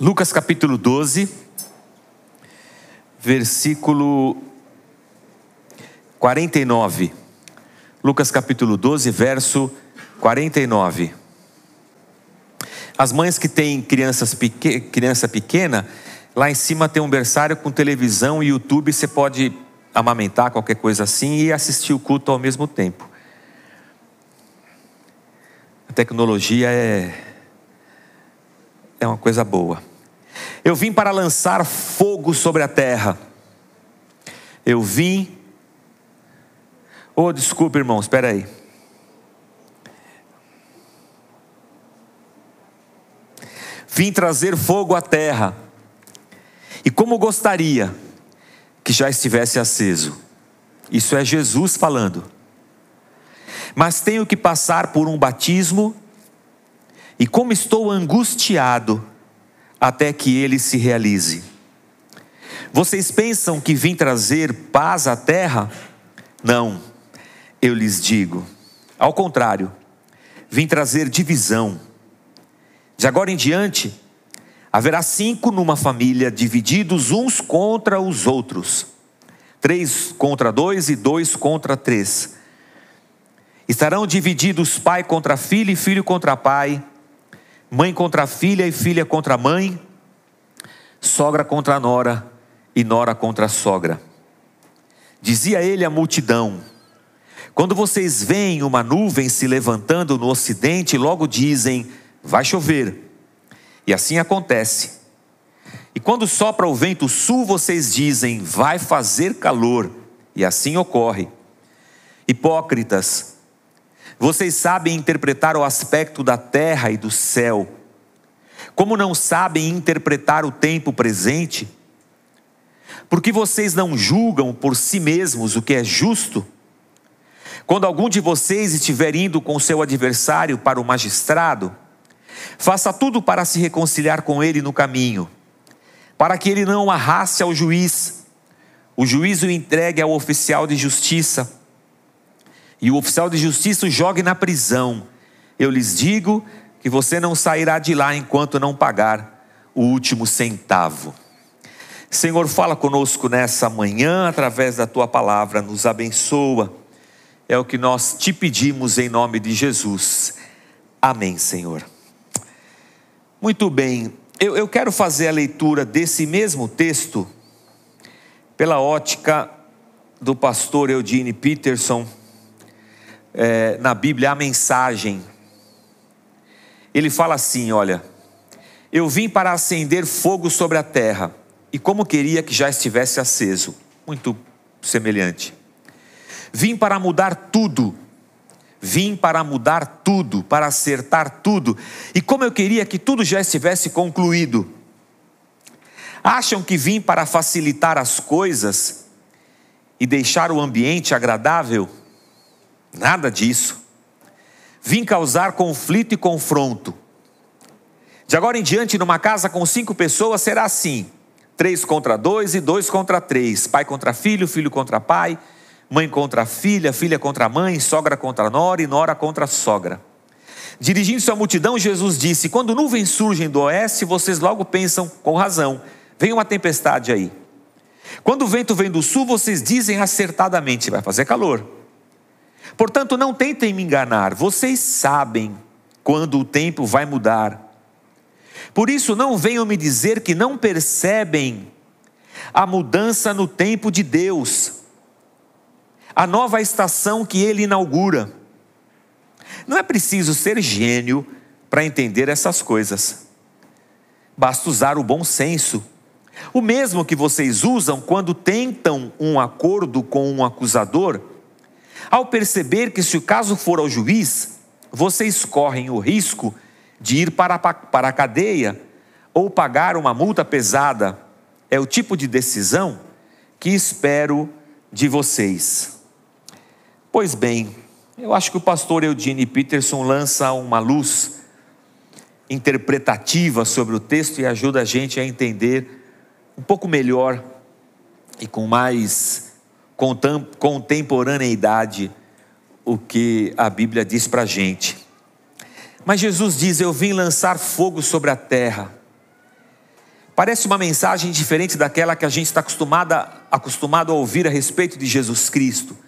Lucas capítulo 12, versículo 49. Lucas capítulo 12, verso 49. As mães que têm crianças pequ... criança pequena, lá em cima tem um berçário com televisão e YouTube, você pode amamentar qualquer coisa assim e assistir o culto ao mesmo tempo. A tecnologia é é uma coisa boa. Eu vim para lançar fogo sobre a terra. Eu vim. Oh, desculpa, irmãos, espera aí. Vim trazer fogo à terra. E como gostaria que já estivesse aceso. Isso é Jesus falando. Mas tenho que passar por um batismo e como estou angustiado até que ele se realize. Vocês pensam que vim trazer paz à terra? Não, eu lhes digo. Ao contrário, vim trazer divisão. De agora em diante, haverá cinco numa família, divididos uns contra os outros: três contra dois e dois contra três. Estarão divididos pai contra filho e filho contra pai mãe contra filha e filha contra mãe, sogra contra nora e nora contra sogra. Dizia ele à multidão: Quando vocês veem uma nuvem se levantando no ocidente, logo dizem: Vai chover. E assim acontece. E quando sopra o vento sul, vocês dizem: Vai fazer calor. E assim ocorre. Hipócritas, vocês sabem interpretar o aspecto da terra e do céu. Como não sabem interpretar o tempo presente? Porque vocês não julgam por si mesmos o que é justo? Quando algum de vocês estiver indo com seu adversário para o magistrado, faça tudo para se reconciliar com ele no caminho, para que ele não arraste ao juiz, o juiz o entregue ao oficial de justiça e o oficial de justiça o jogue na prisão. Eu lhes digo que você não sairá de lá enquanto não pagar o último centavo. Senhor, fala conosco nessa manhã através da tua palavra, nos abençoa. É o que nós te pedimos em nome de Jesus. Amém, Senhor. Muito bem, eu, eu quero fazer a leitura desse mesmo texto pela ótica do pastor Eudine Peterson é, na Bíblia a mensagem. Ele fala assim: Olha, eu vim para acender fogo sobre a terra, e como queria que já estivesse aceso. Muito semelhante. Vim para mudar tudo. Vim para mudar tudo, para acertar tudo. E como eu queria que tudo já estivesse concluído. Acham que vim para facilitar as coisas e deixar o ambiente agradável? Nada disso. Vim causar conflito e confronto. De agora em diante, numa casa com cinco pessoas, será assim: três contra dois e dois contra três, pai contra filho, filho contra pai, mãe contra filha, filha contra mãe, sogra contra nora e nora contra sogra. Dirigindo-se à multidão, Jesus disse: Quando nuvens surgem do oeste, vocês logo pensam, com razão, vem uma tempestade aí. Quando o vento vem do sul, vocês dizem acertadamente: vai fazer calor. Portanto, não tentem me enganar, vocês sabem quando o tempo vai mudar. Por isso, não venham me dizer que não percebem a mudança no tempo de Deus, a nova estação que Ele inaugura. Não é preciso ser gênio para entender essas coisas, basta usar o bom senso. O mesmo que vocês usam quando tentam um acordo com um acusador ao perceber que, se o caso for ao juiz, vocês correm o risco de ir para, para a cadeia ou pagar uma multa pesada, é o tipo de decisão que espero de vocês. Pois bem, eu acho que o pastor Eudine Peterson lança uma luz interpretativa sobre o texto e ajuda a gente a entender um pouco melhor e com mais contemporaneidade o que a Bíblia diz para a gente. Mas Jesus diz: Eu vim lançar fogo sobre a terra. Parece uma mensagem diferente daquela que a gente está acostumado a ouvir a respeito de Jesus Cristo,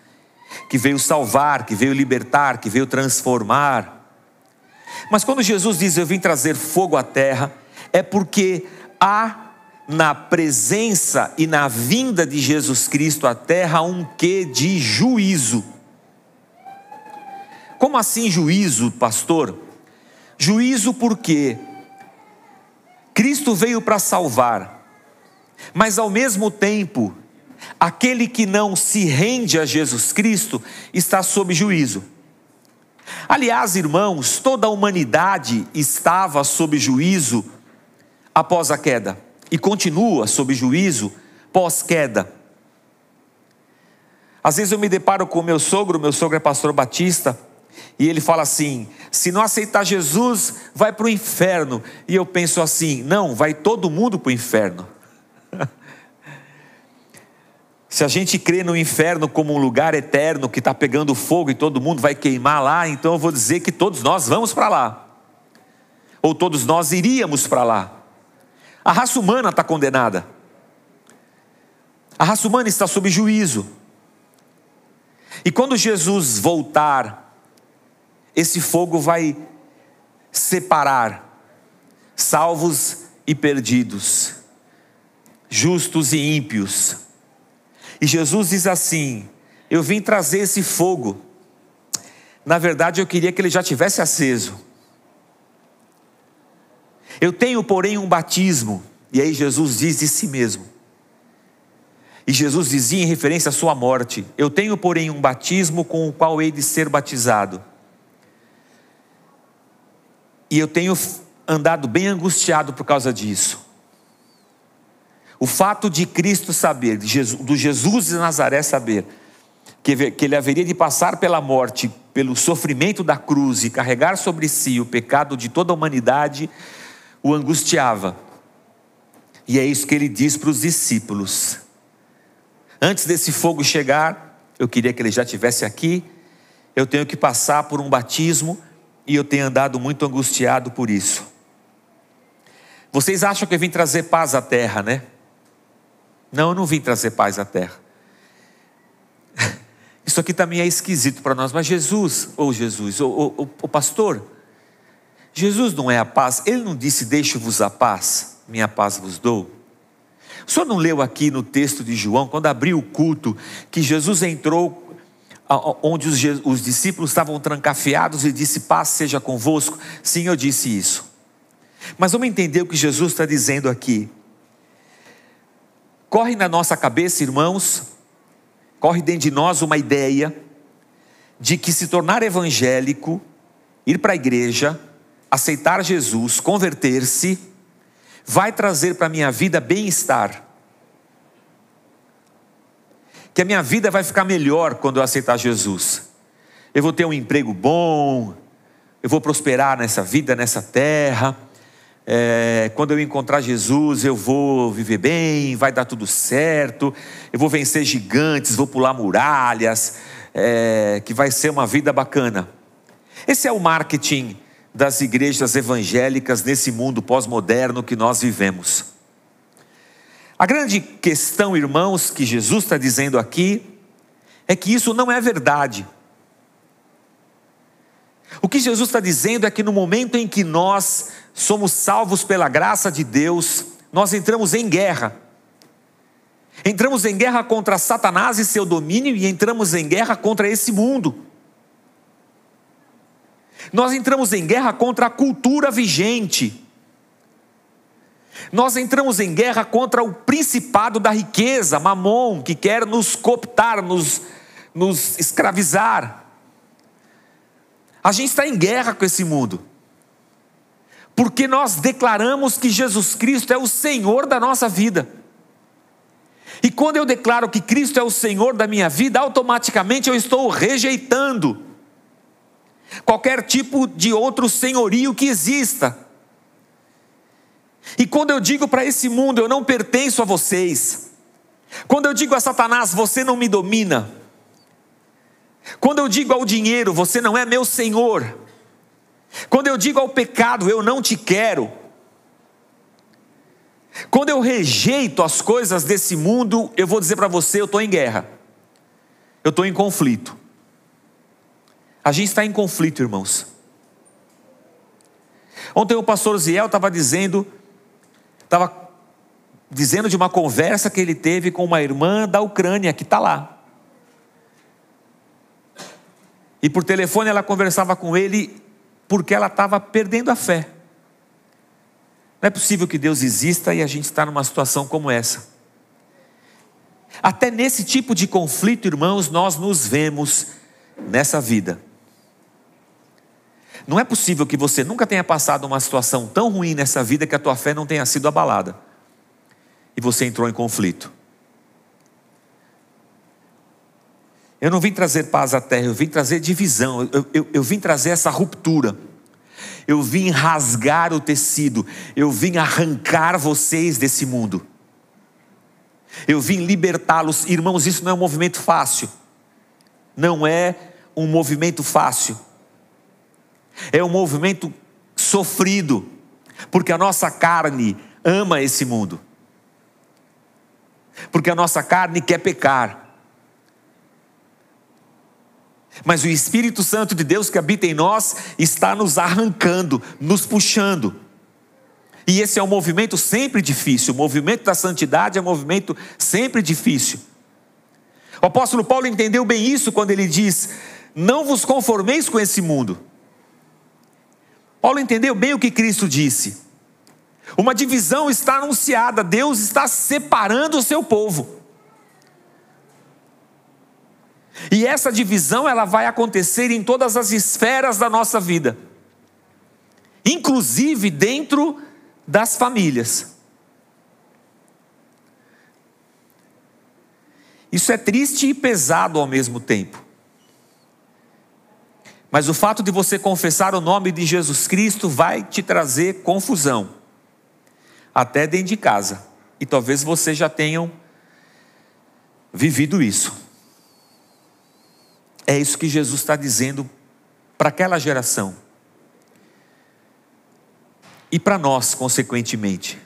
que veio salvar, que veio libertar, que veio transformar. Mas quando Jesus diz eu vim trazer fogo à terra, é porque há na presença e na vinda de Jesus Cristo à terra um quê de juízo. Como assim juízo, pastor? Juízo porque Cristo veio para salvar, mas ao mesmo tempo, aquele que não se rende a Jesus Cristo está sob juízo. Aliás, irmãos, toda a humanidade estava sob juízo após a queda e continua sob juízo pós-queda. Às vezes eu me deparo com o meu sogro, meu sogro é pastor batista, e ele fala assim: se não aceitar Jesus, vai para o inferno. E eu penso assim: não, vai todo mundo para o inferno. se a gente crê no inferno como um lugar eterno que está pegando fogo e todo mundo vai queimar lá, então eu vou dizer que todos nós vamos para lá, ou todos nós iríamos para lá. A raça humana está condenada. A raça humana está sob juízo. E quando Jesus voltar, esse fogo vai separar salvos e perdidos, justos e ímpios. E Jesus diz assim: Eu vim trazer esse fogo. Na verdade, eu queria que ele já tivesse aceso. Eu tenho, porém, um batismo. E aí Jesus diz de si mesmo. E Jesus dizia em referência à sua morte: Eu tenho, porém, um batismo com o qual hei de ser batizado. E eu tenho andado bem angustiado por causa disso. O fato de Cristo saber, de Jesus, do Jesus de Nazaré saber, que ele haveria de passar pela morte, pelo sofrimento da cruz e carregar sobre si o pecado de toda a humanidade, o angustiava. E é isso que ele diz para os discípulos. Antes desse fogo chegar, eu queria que ele já estivesse aqui. Eu tenho que passar por um batismo e eu tenho andado muito angustiado por isso. Vocês acham que eu vim trazer paz à terra, né? Não, eu não vim trazer paz à terra. Isso aqui também é esquisito para nós, mas Jesus, ou Jesus, ou o pastor, Jesus não é a paz, ele não disse: Deixo-vos a paz, minha paz vos dou. O senhor não leu aqui no texto de João, quando abriu o culto, que Jesus entrou onde os, os discípulos estavam trancafiados e disse: Paz seja convosco? Sim, eu disse isso. Mas vamos entender o que Jesus está dizendo aqui. Corre na nossa cabeça, irmãos, corre dentro de nós uma ideia de que se tornar evangélico, ir para a igreja, aceitar Jesus, converter-se, vai trazer para a minha vida bem-estar. Que a minha vida vai ficar melhor quando eu aceitar Jesus. Eu vou ter um emprego bom, eu vou prosperar nessa vida, nessa terra. É, quando eu encontrar Jesus, eu vou viver bem, vai dar tudo certo, eu vou vencer gigantes, vou pular muralhas, é, que vai ser uma vida bacana. Esse é o marketing das igrejas evangélicas nesse mundo pós-moderno que nós vivemos. A grande questão, irmãos, que Jesus está dizendo aqui, é que isso não é verdade. O que Jesus está dizendo é que no momento em que nós somos salvos pela graça de Deus, nós entramos em guerra. Entramos em guerra contra Satanás e seu domínio e entramos em guerra contra esse mundo. Nós entramos em guerra contra a cultura vigente. Nós entramos em guerra contra o principado da riqueza, Mamon, que quer nos cooptar, nos, nos escravizar. A gente está em guerra com esse mundo, porque nós declaramos que Jesus Cristo é o Senhor da nossa vida. E quando eu declaro que Cristo é o Senhor da minha vida, automaticamente eu estou rejeitando qualquer tipo de outro senhorio que exista. E quando eu digo para esse mundo, eu não pertenço a vocês, quando eu digo a Satanás, você não me domina, quando eu digo ao dinheiro, você não é meu senhor, quando eu digo ao pecado, eu não te quero, Quando eu rejeito as coisas desse mundo, eu vou dizer para você: eu estou em guerra, eu estou em conflito. A gente está em conflito, irmãos. Ontem o pastor Ziel estava dizendo, estava dizendo de uma conversa que ele teve com uma irmã da Ucrânia que está lá. E por telefone ela conversava com ele porque ela estava perdendo a fé. Não é possível que Deus exista e a gente está numa situação como essa. Até nesse tipo de conflito, irmãos, nós nos vemos nessa vida. Não é possível que você nunca tenha passado uma situação tão ruim nessa vida que a tua fé não tenha sido abalada. E você entrou em conflito. Eu não vim trazer paz à terra, eu vim trazer divisão, eu, eu, eu vim trazer essa ruptura. Eu vim rasgar o tecido, eu vim arrancar vocês desse mundo. Eu vim libertá-los. Irmãos, isso não é um movimento fácil. Não é um movimento fácil. É um movimento sofrido, porque a nossa carne ama esse mundo. Porque a nossa carne quer pecar. Mas o Espírito Santo de Deus que habita em nós está nos arrancando, nos puxando. E esse é um movimento sempre difícil. O movimento da santidade é um movimento sempre difícil. O apóstolo Paulo entendeu bem isso quando ele diz: Não vos conformeis com esse mundo. Paulo entendeu bem o que Cristo disse. Uma divisão está anunciada, Deus está separando o seu povo. E essa divisão ela vai acontecer em todas as esferas da nossa vida. Inclusive dentro das famílias. Isso é triste e pesado ao mesmo tempo. Mas o fato de você confessar o nome de Jesus Cristo vai te trazer confusão, até dentro de casa. E talvez você já tenham vivido isso. É isso que Jesus está dizendo para aquela geração. E para nós, consequentemente.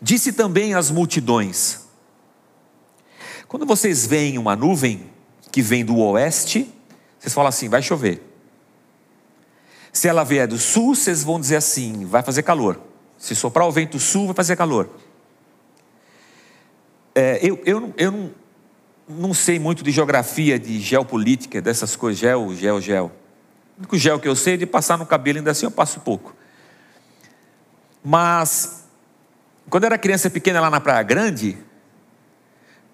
Disse também às multidões: quando vocês veem uma nuvem que vem do oeste, vocês falam assim: vai chover. Se ela vier do sul, vocês vão dizer assim: vai fazer calor. Se soprar o vento sul, vai fazer calor. É, eu, eu, eu não, não sei muito de geografia, de geopolítica, dessas coisas, gel, gel, gel. O único gel que eu sei é de passar no cabelo, ainda assim eu passo pouco. Mas, quando eu era criança pequena lá na Praia Grande,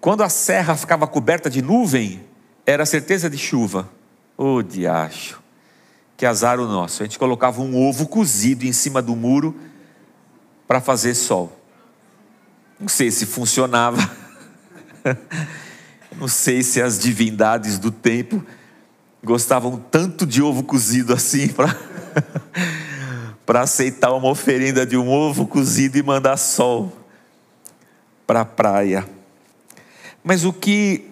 quando a serra ficava coberta de nuvem, era certeza de chuva. Ô oh, diacho, que azar o nosso. A gente colocava um ovo cozido em cima do muro para fazer sol. Não sei se funcionava. Não sei se as divindades do tempo gostavam tanto de ovo cozido assim para para aceitar uma oferenda de um ovo cozido e mandar sol para a praia. Mas o que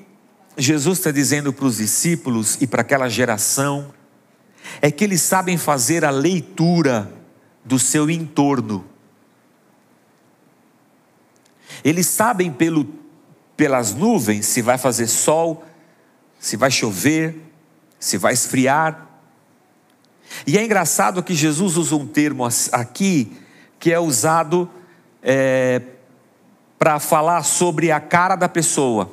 Jesus está dizendo para os discípulos e para aquela geração é que eles sabem fazer a leitura do seu entorno. Eles sabem pelo pelas nuvens se vai fazer sol, se vai chover, se vai esfriar. E é engraçado que Jesus usa um termo aqui que é usado é, para falar sobre a cara da pessoa,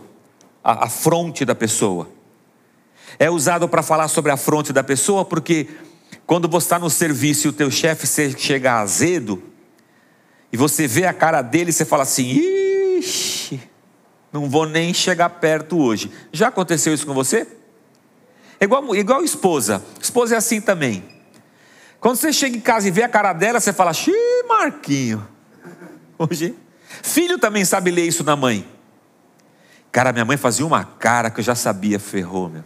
a, a fronte da pessoa. É usado para falar sobre a fronte da pessoa porque quando você está no serviço e o teu chefe chega azedo e você vê a cara dele, você fala assim: ixi não vou nem chegar perto hoje. Já aconteceu isso com você? É igual, igual esposa. Esposa é assim também. Quando você chega em casa e vê a cara dela, você fala, xiii, Marquinho. Hoje. Filho também sabe ler isso na mãe. Cara, minha mãe fazia uma cara que eu já sabia, ferrou, meu.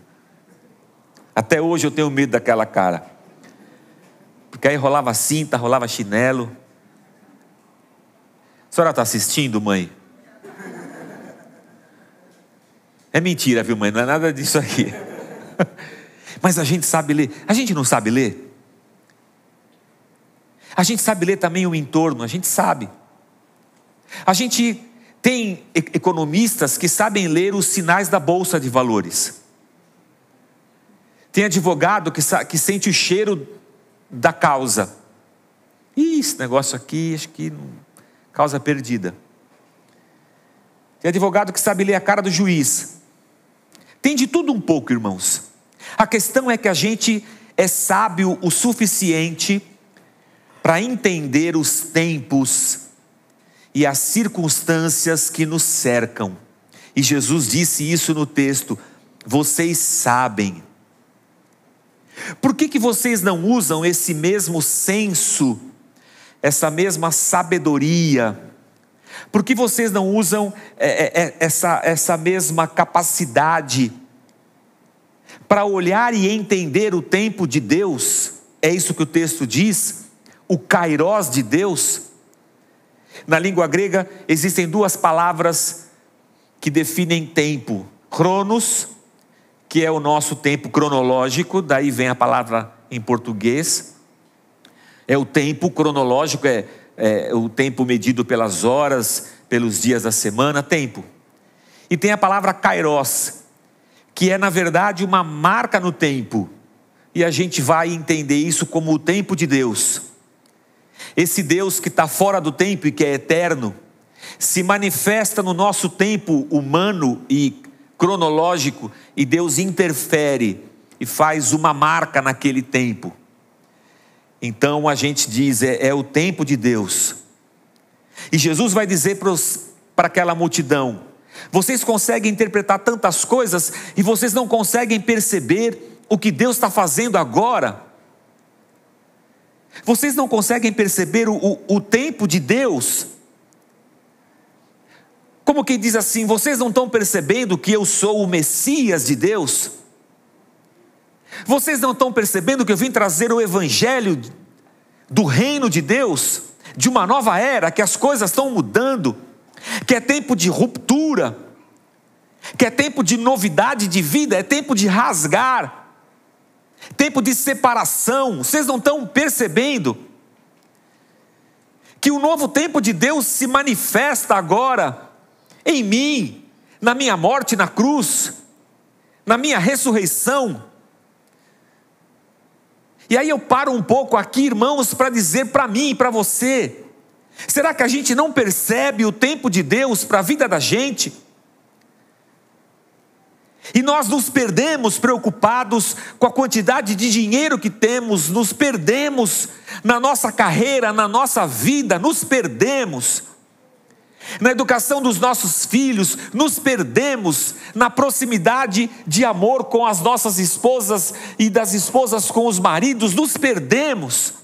Até hoje eu tenho medo daquela cara. Porque aí rolava cinta, rolava chinelo. A senhora está assistindo, mãe? É mentira, viu, mãe? Não é nada disso aqui. Mas a gente sabe ler. A gente não sabe ler? A gente sabe ler também o entorno, a gente sabe. A gente tem economistas que sabem ler os sinais da bolsa de valores. Tem advogado que, que sente o cheiro da causa. Ih, esse negócio aqui, acho que causa perdida. Tem advogado que sabe ler a cara do juiz. Tem de tudo um pouco, irmãos. A questão é que a gente é sábio o suficiente para entender os tempos e as circunstâncias que nos cercam. E Jesus disse isso no texto: vocês sabem. Por que, que vocês não usam esse mesmo senso, essa mesma sabedoria? Por que vocês não usam é, é, é essa, essa mesma capacidade para olhar e entender o tempo de Deus? É isso que o texto diz, o kairós de Deus. Na língua grega existem duas palavras que definem tempo: cronos, que é o nosso tempo cronológico, daí vem a palavra em português. É o tempo cronológico, é, é o tempo medido pelas horas, pelos dias da semana, tempo. E tem a palavra kairos, que é na verdade uma marca no tempo. E a gente vai entender isso como o tempo de Deus. Esse Deus que está fora do tempo e que é eterno, se manifesta no nosso tempo humano e cronológico, e Deus interfere e faz uma marca naquele tempo. Então a gente diz, é, é o tempo de Deus. E Jesus vai dizer para aquela multidão: vocês conseguem interpretar tantas coisas e vocês não conseguem perceber o que Deus está fazendo agora. Vocês não conseguem perceber o, o, o tempo de Deus? Como quem diz assim: vocês não estão percebendo que eu sou o Messias de Deus? Vocês não estão percebendo que eu vim trazer o Evangelho do reino de Deus, de uma nova era, que as coisas estão mudando, que é tempo de ruptura, que é tempo de novidade de vida, é tempo de rasgar, tempo de separação. Vocês não estão percebendo que o novo tempo de Deus se manifesta agora em mim, na minha morte na cruz, na minha ressurreição. E aí eu paro um pouco aqui, irmãos, para dizer para mim e para você: será que a gente não percebe o tempo de Deus para a vida da gente? E nós nos perdemos preocupados com a quantidade de dinheiro que temos, nos perdemos na nossa carreira, na nossa vida, nos perdemos na educação dos nossos filhos, nos perdemos na proximidade de amor com as nossas esposas e das esposas com os maridos, nos perdemos.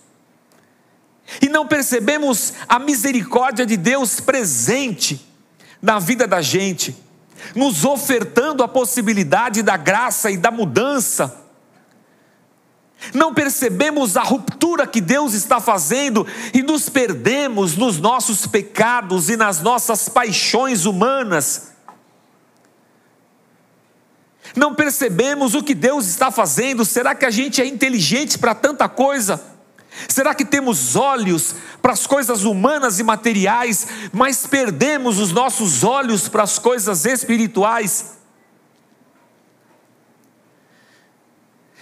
E não percebemos a misericórdia de Deus presente na vida da gente nos ofertando a possibilidade da graça e da mudança. Não percebemos a ruptura que Deus está fazendo e nos perdemos nos nossos pecados e nas nossas paixões humanas. Não percebemos o que Deus está fazendo. Será que a gente é inteligente para tanta coisa? Será que temos olhos para as coisas humanas e materiais, mas perdemos os nossos olhos para as coisas espirituais?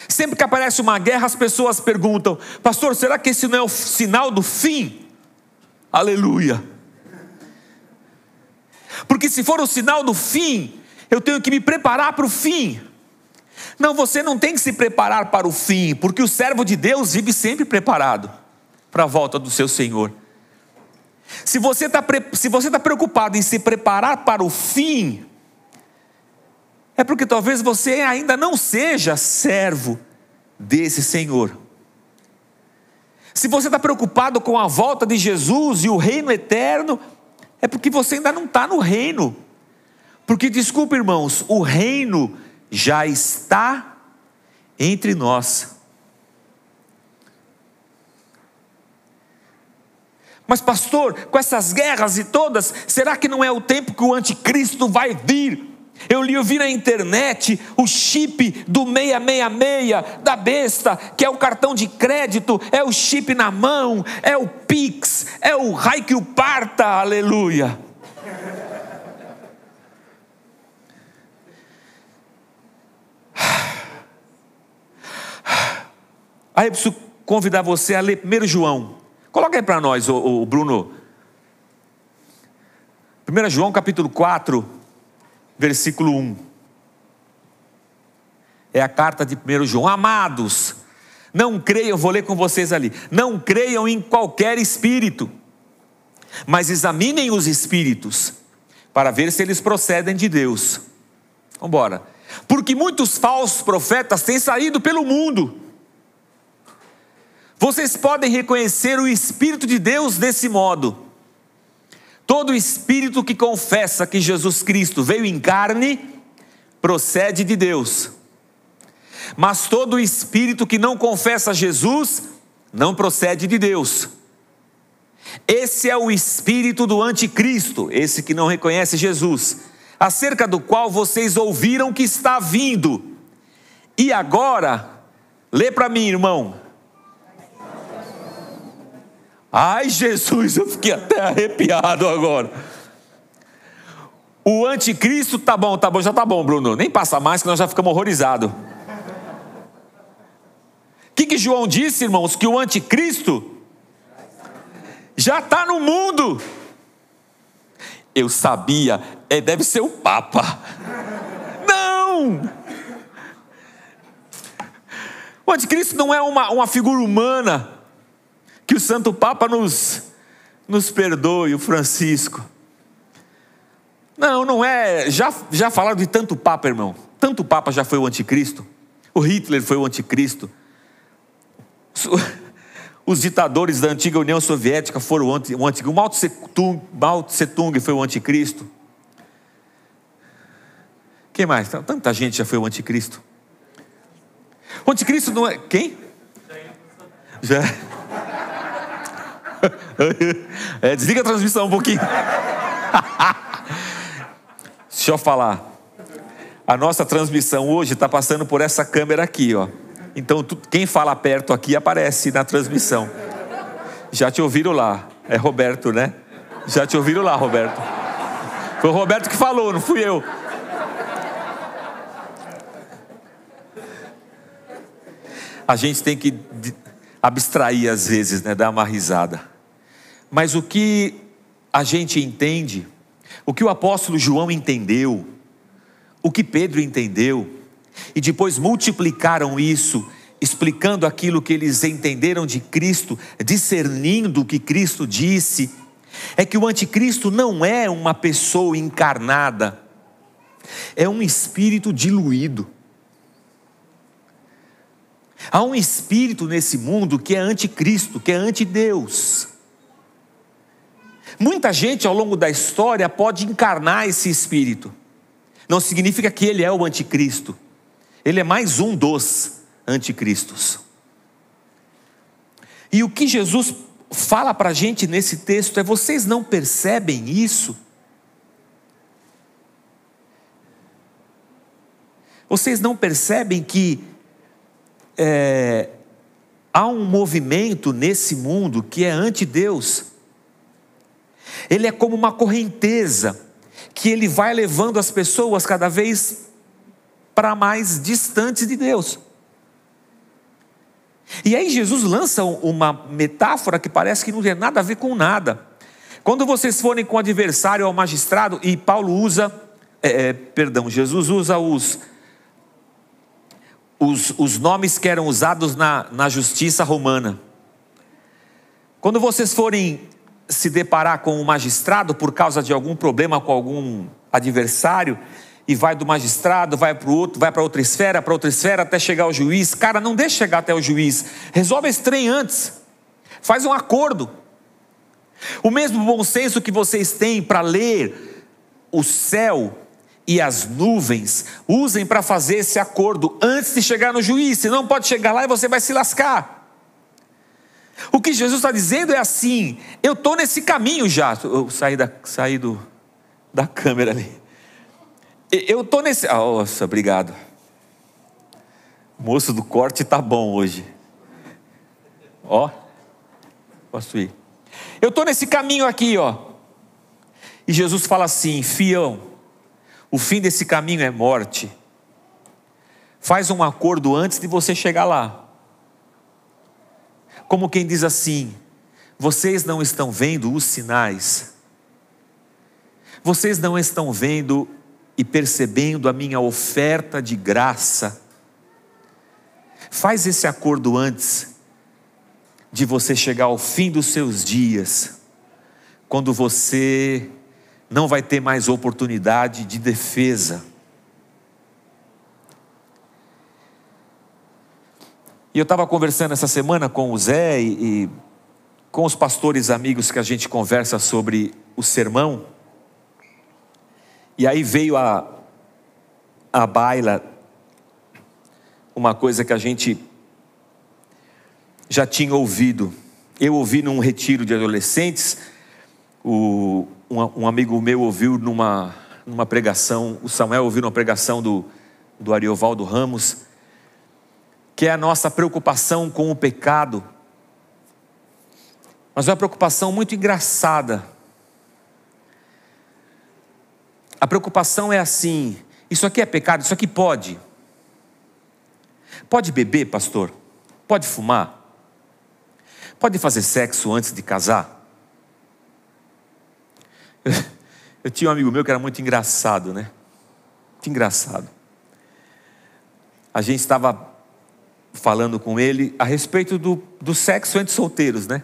Sempre que aparece uma guerra, as pessoas perguntam: Pastor, será que esse não é o sinal do fim? Aleluia. Porque se for o sinal do fim, eu tenho que me preparar para o fim. Não, você não tem que se preparar para o fim, porque o servo de Deus vive sempre preparado para a volta do seu Senhor. Se você está se você tá preocupado em se preparar para o fim, é porque talvez você ainda não seja servo desse Senhor. Se você está preocupado com a volta de Jesus e o reino eterno, é porque você ainda não está no reino. Porque, desculpa, irmãos, o reino já está entre nós. Mas, pastor, com essas guerras e todas, será que não é o tempo que o anticristo vai vir Eu li, eu vi na internet o chip do 666 da besta, que é o cartão de crédito, é o chip na mão, é o Pix, é o Raikyu Parta, aleluia. Aí eu preciso convidar você a ler 1 João. Coloca aí para nós, o, Bruno. 1 João capítulo 4, versículo 1. É a carta de 1 João. Amados, não creiam, vou ler com vocês ali. Não creiam em qualquer espírito, mas examinem os espíritos, para ver se eles procedem de Deus. Vamos embora. Porque muitos falsos profetas têm saído pelo mundo vocês podem reconhecer o Espírito de Deus desse modo. Todo espírito que confessa que Jesus Cristo veio em carne procede de Deus. Mas todo espírito que não confessa Jesus não procede de Deus. Esse é o espírito do anticristo, esse que não reconhece Jesus, acerca do qual vocês ouviram que está vindo. E agora, lê para mim, irmão, Ai, Jesus, eu fiquei até arrepiado agora. O anticristo, tá bom, tá bom, já tá bom, Bruno. Nem passa mais que nós já ficamos horrorizados. O que, que João disse, irmãos? Que o anticristo já está no mundo. Eu sabia, é, deve ser o Papa. Não! O anticristo não é uma, uma figura humana que o Santo Papa nos, nos perdoe, o Francisco. Não, não é. Já, já falaram de tanto Papa, irmão. Tanto Papa já foi o anticristo. O Hitler foi o anticristo. Os ditadores da antiga União Soviética foram o, anti, o anticristo. O Mao Tse, Tung, Mao Tse Tung foi o anticristo. Quem mais? Tanta gente já foi o anticristo. O anticristo não é. Quem? Já. É, desliga a transmissão um pouquinho. Deixa eu falar. A nossa transmissão hoje está passando por essa câmera aqui, ó. Então, tu, quem fala perto aqui aparece na transmissão. Já te ouviram lá. É Roberto, né? Já te ouviram lá, Roberto. Foi o Roberto que falou, não fui eu. A gente tem que abstrair às vezes, né? Dar uma risada. Mas o que a gente entende, o que o apóstolo João entendeu, o que Pedro entendeu, e depois multiplicaram isso, explicando aquilo que eles entenderam de Cristo, discernindo o que Cristo disse, é que o anticristo não é uma pessoa encarnada, é um espírito diluído. Há um espírito nesse mundo que é anticristo, que é antideus. Muita gente ao longo da história pode encarnar esse espírito. Não significa que ele é o anticristo. Ele é mais um dos anticristos. E o que Jesus fala para a gente nesse texto é: vocês não percebem isso? Vocês não percebem que é, há um movimento nesse mundo que é anti-Deus? Ele é como uma correnteza que ele vai levando as pessoas cada vez para mais distantes de Deus. E aí Jesus lança uma metáfora que parece que não tem nada a ver com nada. Quando vocês forem com o adversário ao magistrado, e Paulo usa, é, é, perdão, Jesus usa os, os, os nomes que eram usados na, na justiça romana. Quando vocês forem se deparar com um magistrado por causa de algum problema com algum adversário, e vai do magistrado, vai para o outro, vai para outra esfera, para outra esfera, até chegar ao juiz. Cara, não deixa chegar até o juiz. Resolve esse trem antes. Faz um acordo. O mesmo bom senso que vocês têm para ler o céu e as nuvens, usem para fazer esse acordo antes de chegar no juiz. Senão pode chegar lá e você vai se lascar. O que Jesus está dizendo é assim: eu estou nesse caminho já. Eu saí, da, saí do, da câmera ali. Eu tô nesse. Ah, nossa, obrigado. Moço do corte tá bom hoje. Ó, posso ir. Eu tô nesse caminho aqui, ó. E Jesus fala assim: fião, o fim desse caminho é morte. Faz um acordo antes de você chegar lá. Como quem diz assim: vocês não estão vendo os sinais, vocês não estão vendo e percebendo a minha oferta de graça. Faz esse acordo antes de você chegar ao fim dos seus dias, quando você não vai ter mais oportunidade de defesa. E eu estava conversando essa semana com o Zé e, e com os pastores amigos que a gente conversa sobre o sermão. E aí veio a, a baila, uma coisa que a gente já tinha ouvido. Eu ouvi num retiro de adolescentes, o, um, um, amigo meu ouviu numa, numa pregação, o Samuel ouviu numa pregação do, do Ariovaldo Ramos, que é a nossa preocupação com o pecado, mas é uma preocupação muito engraçada. A preocupação é assim: isso aqui é pecado, isso aqui pode. Pode beber, pastor? Pode fumar? Pode fazer sexo antes de casar? Eu tinha um amigo meu que era muito engraçado, né? Muito engraçado. A gente estava falando com ele a respeito do, do sexo entre solteiros, né?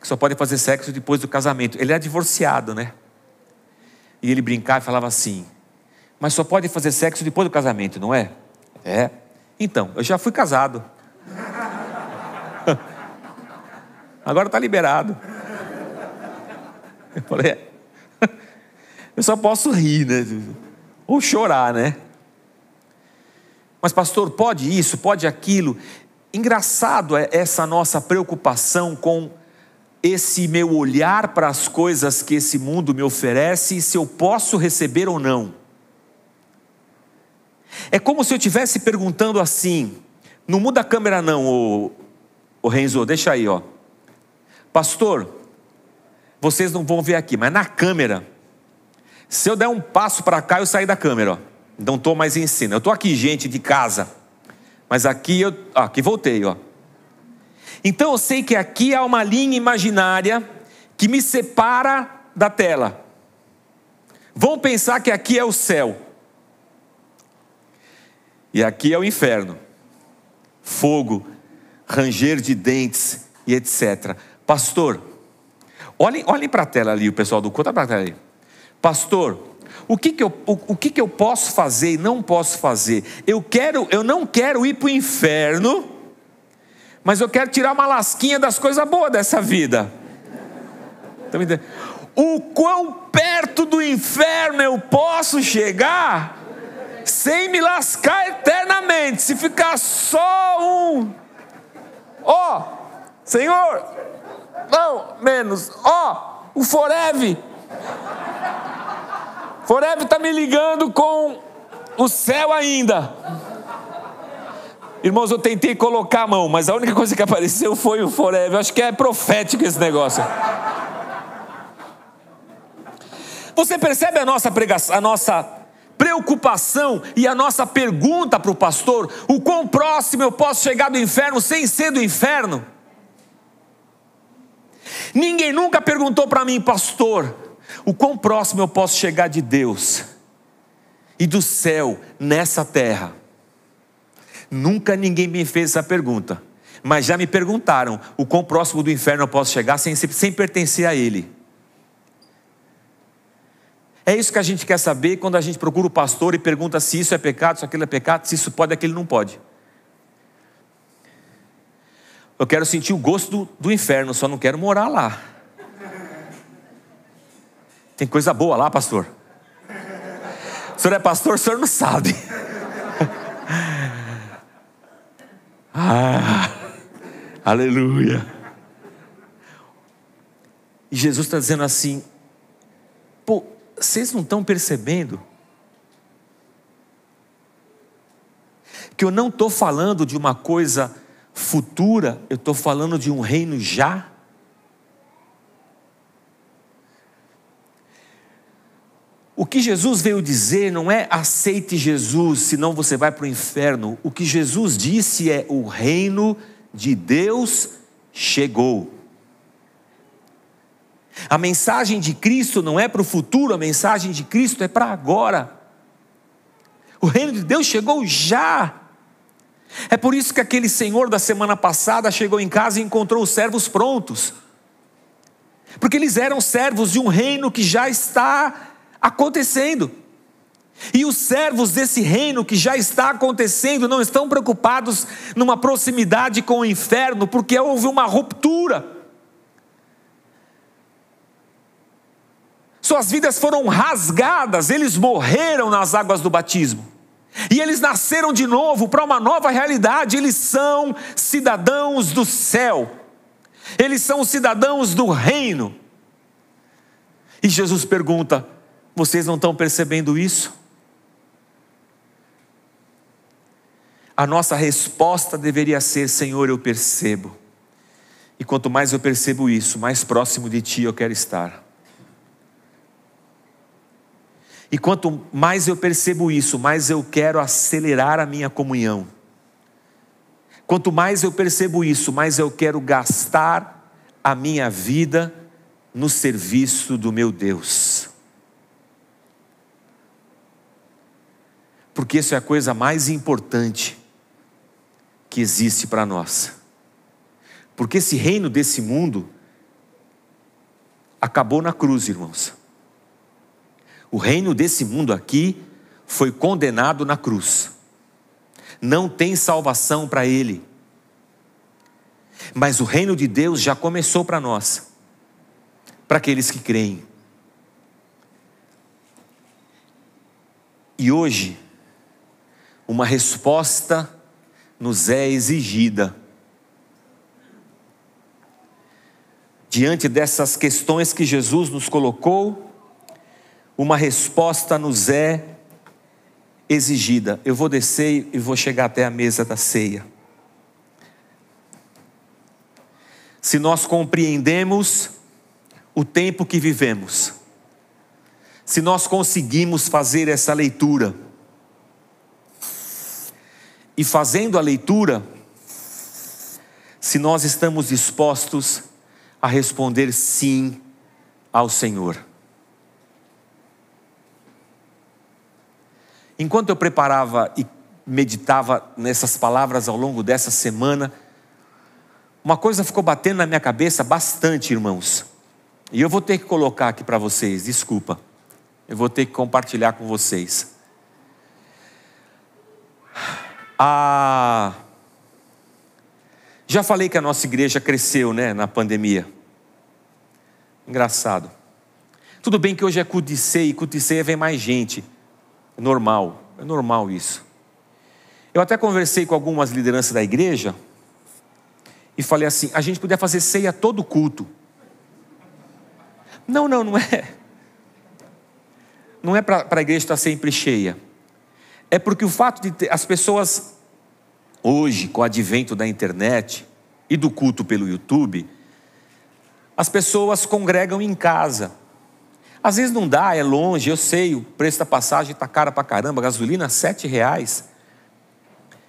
Que só pode fazer sexo depois do casamento. Ele é divorciado, né? E ele brincava e falava assim: Mas só pode fazer sexo depois do casamento, não é? É. Então, eu já fui casado. Agora está liberado. Eu falei: é. Eu só posso rir, né? Ou chorar, né? Mas, pastor, pode isso, pode aquilo. Engraçado é essa nossa preocupação com esse meu olhar para as coisas que esse mundo me oferece e se eu posso receber ou não. É como se eu estivesse perguntando assim: não muda a câmera, não, o, o Renzo, deixa aí, ó. Pastor, vocês não vão ver aqui, mas na câmera, se eu der um passo para cá, eu saio da câmera, ó não estou mais em cena. Eu estou aqui, gente, de casa. Mas aqui eu. Aqui voltei, ó. Então eu sei que aqui há uma linha imaginária que me separa da tela. Vão pensar que aqui é o céu. E aqui é o inferno. Fogo, ranger de dentes e etc. Pastor, olhem, olhem para a tela ali, o pessoal do culto, para a tela ali. Pastor, o que, que, eu, o, o que, que eu posso fazer e não posso fazer? Eu, quero, eu não quero ir para o inferno, mas eu quero tirar uma lasquinha das coisas boas dessa vida. Tá o quão perto do inferno eu posso chegar sem me lascar eternamente, se ficar só um. Ó, oh, Senhor, não, menos, ó, oh, o forever. Forever está me ligando com o céu ainda. Irmãos, eu tentei colocar a mão, mas a única coisa que apareceu foi o Forever. Eu acho que é profético esse negócio. Você percebe a nossa pregação, a nossa preocupação e a nossa pergunta para o pastor: o quão próximo eu posso chegar do inferno sem ser do inferno? Ninguém nunca perguntou para mim, pastor, o quão próximo eu posso chegar de Deus e do céu nessa terra? Nunca ninguém me fez essa pergunta, mas já me perguntaram o quão próximo do inferno eu posso chegar sem, sem pertencer a Ele. É isso que a gente quer saber quando a gente procura o pastor e pergunta se isso é pecado, se aquilo é pecado, se isso pode, aquilo não pode. Eu quero sentir o gosto do, do inferno, só não quero morar lá. Tem coisa boa lá, pastor? O senhor é pastor, o senhor não sabe. Ah, aleluia. E Jesus está dizendo assim: pô, Vocês não estão percebendo que eu não estou falando de uma coisa futura, eu estou falando de um reino já? O que Jesus veio dizer não é aceite Jesus, senão você vai para o inferno. O que Jesus disse é: o reino de Deus chegou. A mensagem de Cristo não é para o futuro, a mensagem de Cristo é para agora. O reino de Deus chegou já. É por isso que aquele senhor da semana passada chegou em casa e encontrou os servos prontos. Porque eles eram servos de um reino que já está acontecendo. E os servos desse reino que já está acontecendo não estão preocupados numa proximidade com o inferno, porque houve uma ruptura. Suas vidas foram rasgadas, eles morreram nas águas do batismo. E eles nasceram de novo para uma nova realidade, eles são cidadãos do céu. Eles são cidadãos do reino. E Jesus pergunta: vocês não estão percebendo isso? A nossa resposta deveria ser: Senhor, eu percebo. E quanto mais eu percebo isso, mais próximo de Ti eu quero estar. E quanto mais eu percebo isso, mais eu quero acelerar a minha comunhão. Quanto mais eu percebo isso, mais eu quero gastar a minha vida no serviço do meu Deus. Porque isso é a coisa mais importante que existe para nós. Porque esse reino desse mundo acabou na cruz, irmãos. O reino desse mundo aqui foi condenado na cruz. Não tem salvação para ele. Mas o reino de Deus já começou para nós, para aqueles que creem. E hoje, uma resposta nos é exigida. Diante dessas questões que Jesus nos colocou, uma resposta nos é exigida. Eu vou descer e vou chegar até a mesa da ceia. Se nós compreendemos o tempo que vivemos, se nós conseguimos fazer essa leitura, e fazendo a leitura, se nós estamos dispostos a responder sim ao Senhor. Enquanto eu preparava e meditava nessas palavras ao longo dessa semana, uma coisa ficou batendo na minha cabeça bastante, irmãos. E eu vou ter que colocar aqui para vocês, desculpa. Eu vou ter que compartilhar com vocês. Ah, já falei que a nossa igreja cresceu, né, na pandemia. Engraçado. Tudo bem que hoje é e de ceia vem mais gente. É normal, é normal isso. Eu até conversei com algumas lideranças da igreja e falei assim: a gente podia fazer ceia todo culto. Não, não, não é. Não é para a igreja estar sempre cheia é porque o fato de ter, as pessoas hoje, com o advento da internet e do culto pelo YouTube, as pessoas congregam em casa. Às vezes não dá, é longe, eu sei, o preço da passagem está cara para caramba, gasolina sete reais.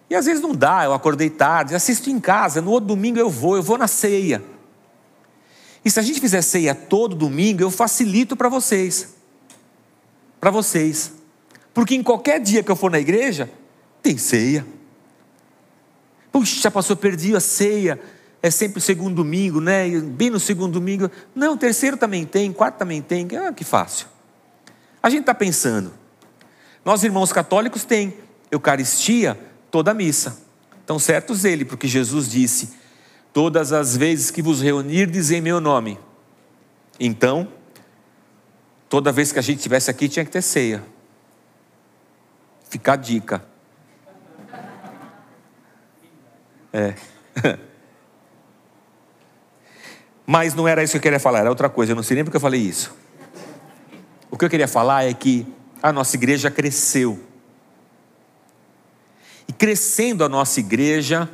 E às vezes não dá, eu acordei tarde, assisto em casa, no outro domingo eu vou, eu vou na ceia. E se a gente fizer ceia todo domingo, eu facilito para vocês. Para vocês. Porque em qualquer dia que eu for na igreja, tem ceia. Puxa, pastor, perdi a ceia. É sempre o segundo domingo, né? Bem no segundo domingo. Não, terceiro também tem, quarto também tem. Ah, que fácil. A gente está pensando. Nós, irmãos católicos, tem Eucaristia toda missa. Estão certos ele, porque Jesus disse: Todas as vezes que vos reunirdes em meu nome. Então, toda vez que a gente estivesse aqui, tinha que ter ceia. Fica a dica. É. Mas não era isso que eu queria falar, era outra coisa. Eu não sei nem porque eu falei isso. O que eu queria falar é que a nossa igreja cresceu. E crescendo a nossa igreja,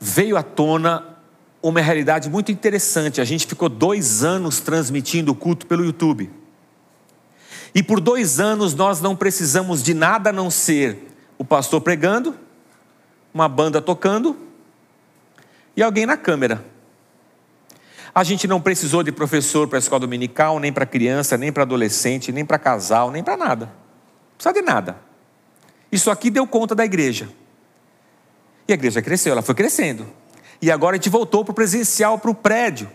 veio à tona uma realidade muito interessante. A gente ficou dois anos transmitindo o culto pelo YouTube. E por dois anos nós não precisamos de nada a não ser o pastor pregando, uma banda tocando e alguém na câmera. A gente não precisou de professor para a escola dominical, nem para criança, nem para adolescente, nem para casal, nem para nada. Não precisa de nada. Isso aqui deu conta da igreja. E a igreja cresceu, ela foi crescendo. E agora a gente voltou para o presencial, para o prédio.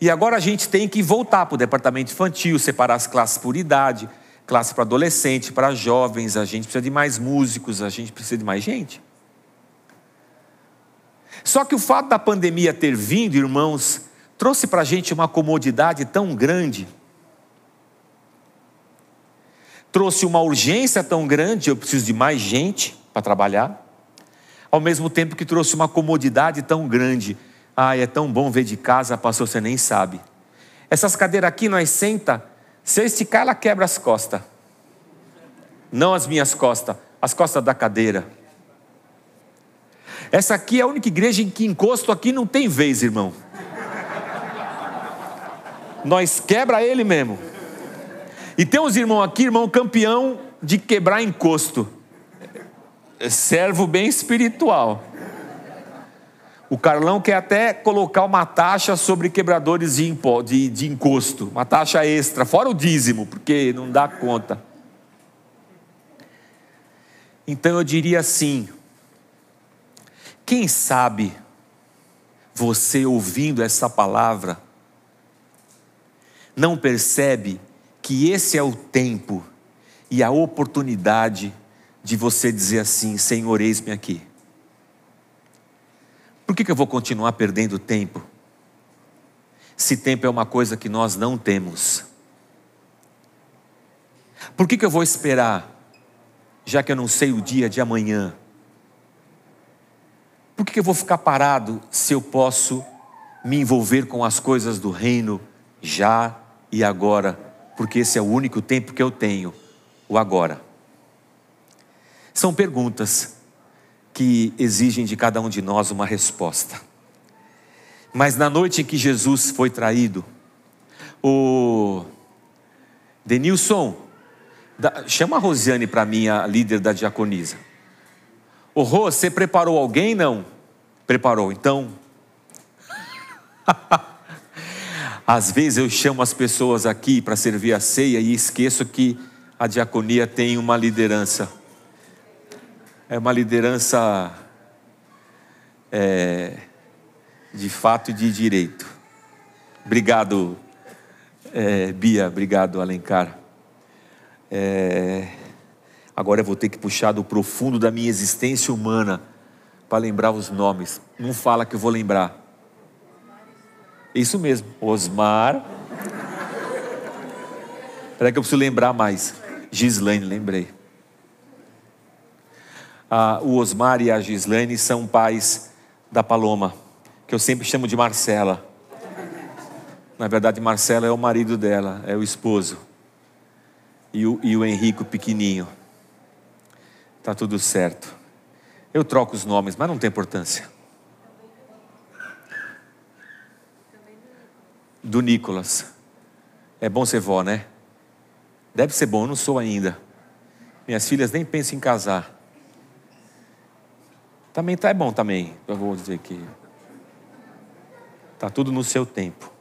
E agora a gente tem que voltar para o departamento infantil, separar as classes por idade, classe para adolescente, para jovens, a gente precisa de mais músicos, a gente precisa de mais gente. Só que o fato da pandemia ter vindo, irmãos, trouxe para a gente uma comodidade tão grande, trouxe uma urgência tão grande, eu preciso de mais gente para trabalhar, ao mesmo tempo que trouxe uma comodidade tão grande. Ah, é tão bom ver de casa, pastor, você nem sabe. Essas cadeiras aqui nós senta, se eu esticar, ela quebra as costas. Não as minhas costas, as costas da cadeira. Essa aqui é a única igreja em que encosto aqui não tem vez, irmão. Nós quebra ele mesmo. E tem uns irmãos aqui, irmão campeão de quebrar encosto. Servo bem espiritual. O Carlão quer até colocar uma taxa sobre quebradores de, impo, de, de encosto, uma taxa extra, fora o dízimo, porque não dá conta. Então eu diria assim: quem sabe você ouvindo essa palavra não percebe que esse é o tempo e a oportunidade de você dizer assim: Senhor, eis-me aqui. Por que, que eu vou continuar perdendo tempo? Se tempo é uma coisa que nós não temos. Por que, que eu vou esperar, já que eu não sei o dia de amanhã? Por que, que eu vou ficar parado se eu posso me envolver com as coisas do reino já e agora? Porque esse é o único tempo que eu tenho, o agora. São perguntas que exigem de cada um de nós uma resposta. Mas na noite em que Jesus foi traído, o Denilson, chama a Rosiane para mim, a líder da diaconisa. O Rô, você preparou alguém? Não. Preparou, então. Às vezes eu chamo as pessoas aqui para servir a ceia e esqueço que a diaconia tem uma liderança é uma liderança é, de fato e de direito. Obrigado, é, Bia, obrigado, Alencar. É, agora eu vou ter que puxar do profundo da minha existência humana para lembrar os nomes. Não fala que eu vou lembrar. Isso mesmo, Osmar. Espera que eu preciso lembrar mais. Gislaine, lembrei ah, o Osmar e a Gislaine são pais da Paloma, que eu sempre chamo de Marcela. Na verdade, Marcela é o marido dela, é o esposo. E o, e o Henrico pequenininho. Tá tudo certo. Eu troco os nomes, mas não tem importância. Do Nicolas. É bom ser vó, né? Deve ser bom, eu não sou ainda. Minhas filhas nem pensam em casar. Também tá é bom também. Eu vou dizer que tá tudo no seu tempo.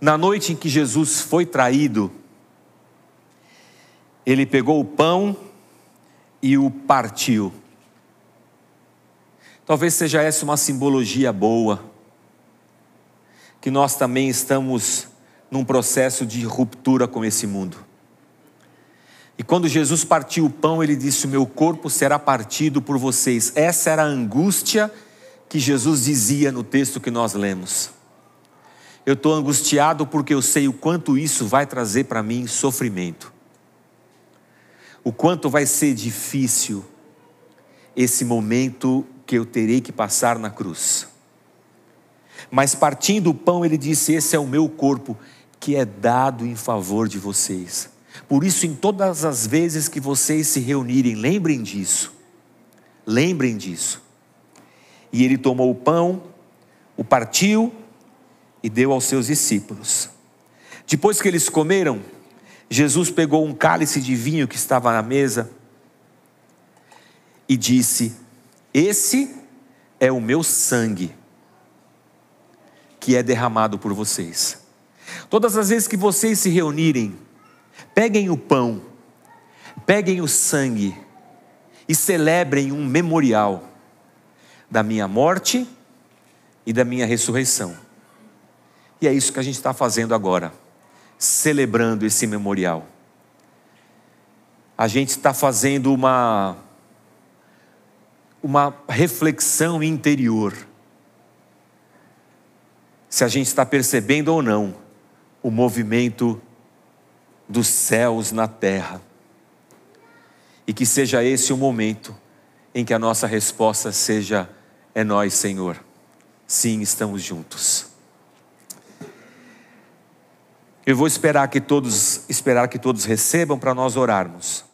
Na noite em que Jesus foi traído, ele pegou o pão e o partiu. Talvez seja essa uma simbologia boa, que nós também estamos num processo de ruptura com esse mundo. E quando Jesus partiu o pão, ele disse: O meu corpo será partido por vocês. Essa era a angústia que Jesus dizia no texto que nós lemos. Eu estou angustiado porque eu sei o quanto isso vai trazer para mim sofrimento, o quanto vai ser difícil esse momento que eu terei que passar na cruz. Mas partindo o pão, ele disse: Esse é o meu corpo que é dado em favor de vocês. Por isso, em todas as vezes que vocês se reunirem, lembrem disso. Lembrem disso. E ele tomou o pão, o partiu e deu aos seus discípulos. Depois que eles comeram, Jesus pegou um cálice de vinho que estava na mesa e disse: Esse é o meu sangue, que é derramado por vocês. Todas as vezes que vocês se reunirem, peguem o pão, peguem o sangue e celebrem um memorial da minha morte e da minha ressurreição. E é isso que a gente está fazendo agora, celebrando esse memorial. A gente está fazendo uma, uma reflexão interior. Se a gente está percebendo ou não o movimento dos céus na terra. E que seja esse o momento em que a nossa resposta seja: é nós, Senhor. Sim, estamos juntos. Eu vou esperar que todos esperar que todos recebam para nós orarmos.